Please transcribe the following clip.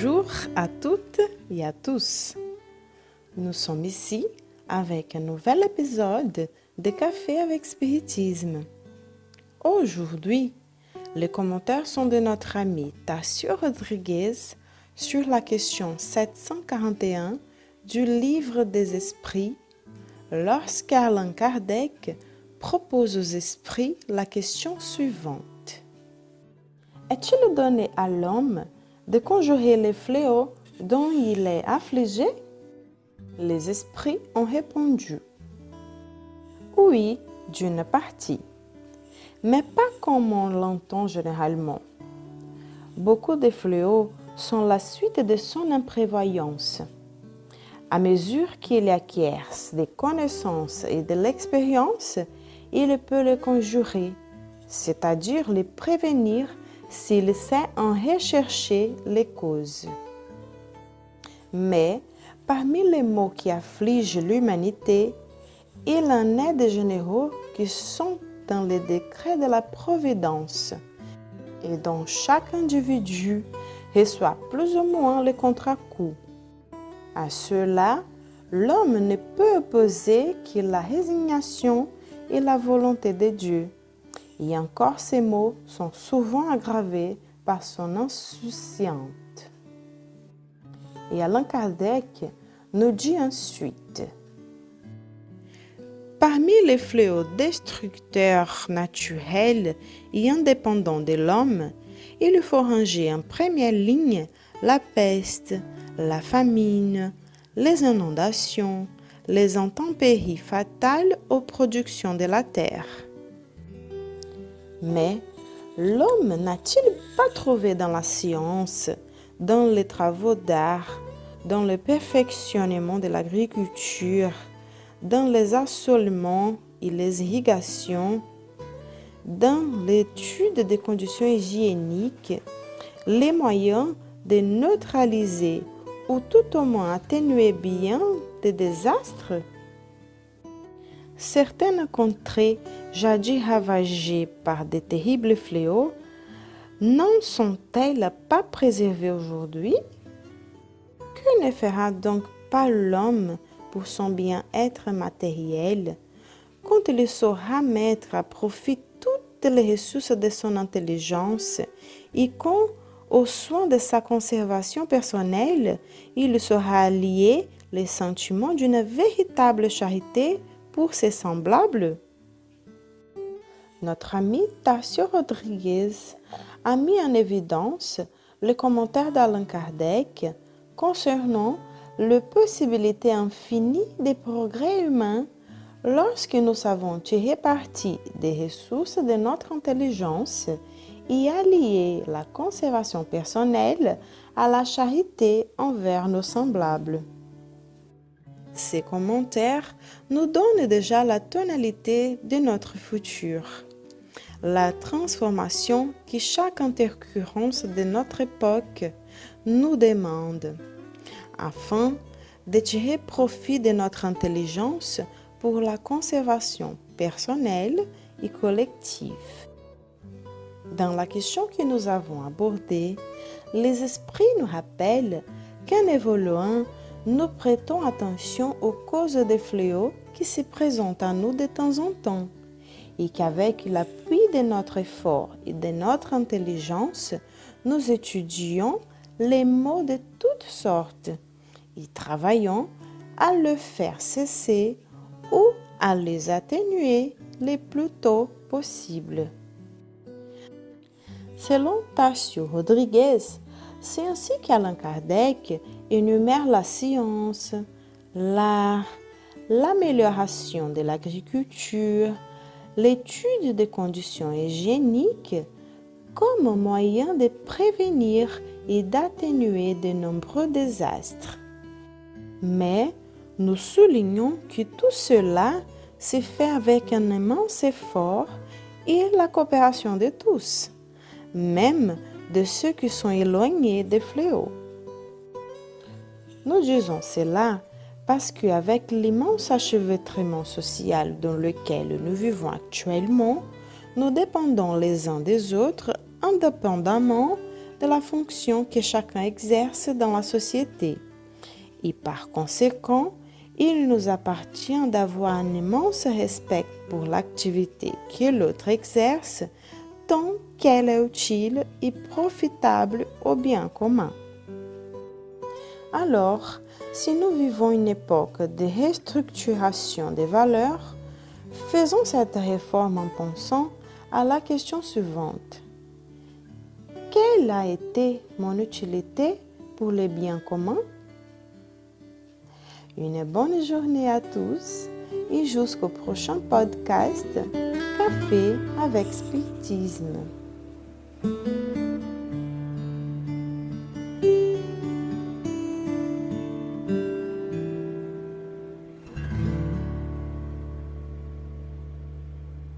Bonjour à toutes et à tous. Nous sommes ici avec un nouvel épisode de Café avec Spiritisme. Aujourd'hui, les commentaires sont de notre ami Tassio Rodriguez sur la question 741 du livre des esprits lorsqu'Alain Kardec propose aux esprits la question suivante. Est-il donné à l'homme de conjurer les fléaux dont il est affligé Les esprits ont répondu Oui, d'une partie, mais pas comme on l'entend généralement. Beaucoup de fléaux sont la suite de son imprévoyance. À mesure qu'il acquiert des connaissances et de l'expérience, il peut les conjurer, c'est-à-dire les prévenir s'il sait en rechercher les causes. Mais parmi les maux qui affligent l'humanité, il en est des généraux qui sont dans les décrets de la Providence et dont chaque individu reçoit plus ou moins les contre-coups. À cela, l'homme ne peut opposer que la résignation et la volonté de Dieu. Et encore ces mots sont souvent aggravés par son insouciante. Et Alain Kardec nous dit ensuite Parmi les fléaux destructeurs naturels et indépendants de l'homme, il faut ranger en première ligne la peste, la famine, les inondations, les intempéries fatales aux productions de la terre. Mais l'homme n'a-t-il pas trouvé dans la science, dans les travaux d'art, dans le perfectionnement de l'agriculture, dans les assolements et les irrigations, dans l'étude des conditions hygiéniques, les moyens de neutraliser ou tout au moins atténuer bien des désastres? Certaines contrées jadis ravagées par de terribles fléaux n'en sont-elles pas préservées aujourd'hui? Que ne fera donc pas l'homme pour son bien-être matériel quand il saura mettre à profit toutes les ressources de son intelligence et quand, aux soins de sa conservation personnelle, il saura allier les sentiments d'une véritable charité pour ses semblables Notre ami Tassio Rodriguez a mis en évidence le commentaire d'Alain Kardec concernant la possibilité infinie des progrès humains lorsque nous savons tirer parti des ressources de notre intelligence et allier la conservation personnelle à la charité envers nos semblables. Ces commentaires nous donnent déjà la tonalité de notre futur, la transformation que chaque intercurrence de notre époque nous demande, afin de tirer profit de notre intelligence pour la conservation personnelle et collective. Dans la question que nous avons abordée, les esprits nous rappellent qu'en évoluant, nous prêtons attention aux causes des fléaux qui se présentent à nous de temps en temps et qu'avec l'appui de notre effort et de notre intelligence, nous étudions les maux de toutes sortes et travaillons à le faire cesser ou à les atténuer le plus tôt possible. Selon Tassio Rodriguez, c'est ainsi qu'Alain Kardec énumère la science, l'art, l'amélioration de l'agriculture, l'étude des conditions hygiéniques comme moyen de prévenir et d'atténuer de nombreux désastres. Mais nous soulignons que tout cela s'est fait avec un immense effort et la coopération de tous, même de ceux qui sont éloignés des fléaux. Nous disons cela parce qu'avec l'immense achevêtrement social dans lequel nous vivons actuellement, nous dépendons les uns des autres indépendamment de la fonction que chacun exerce dans la société. Et par conséquent, il nous appartient d'avoir un immense respect pour l'activité que l'autre exerce tant qu'elle est utile et profitable au bien commun. Alors, si nous vivons une époque de restructuration des valeurs, faisons cette réforme en pensant à la question suivante. Quelle a été mon utilité pour les biens communs? Une bonne journée à tous et jusqu'au prochain podcast Café avec Spiritisme.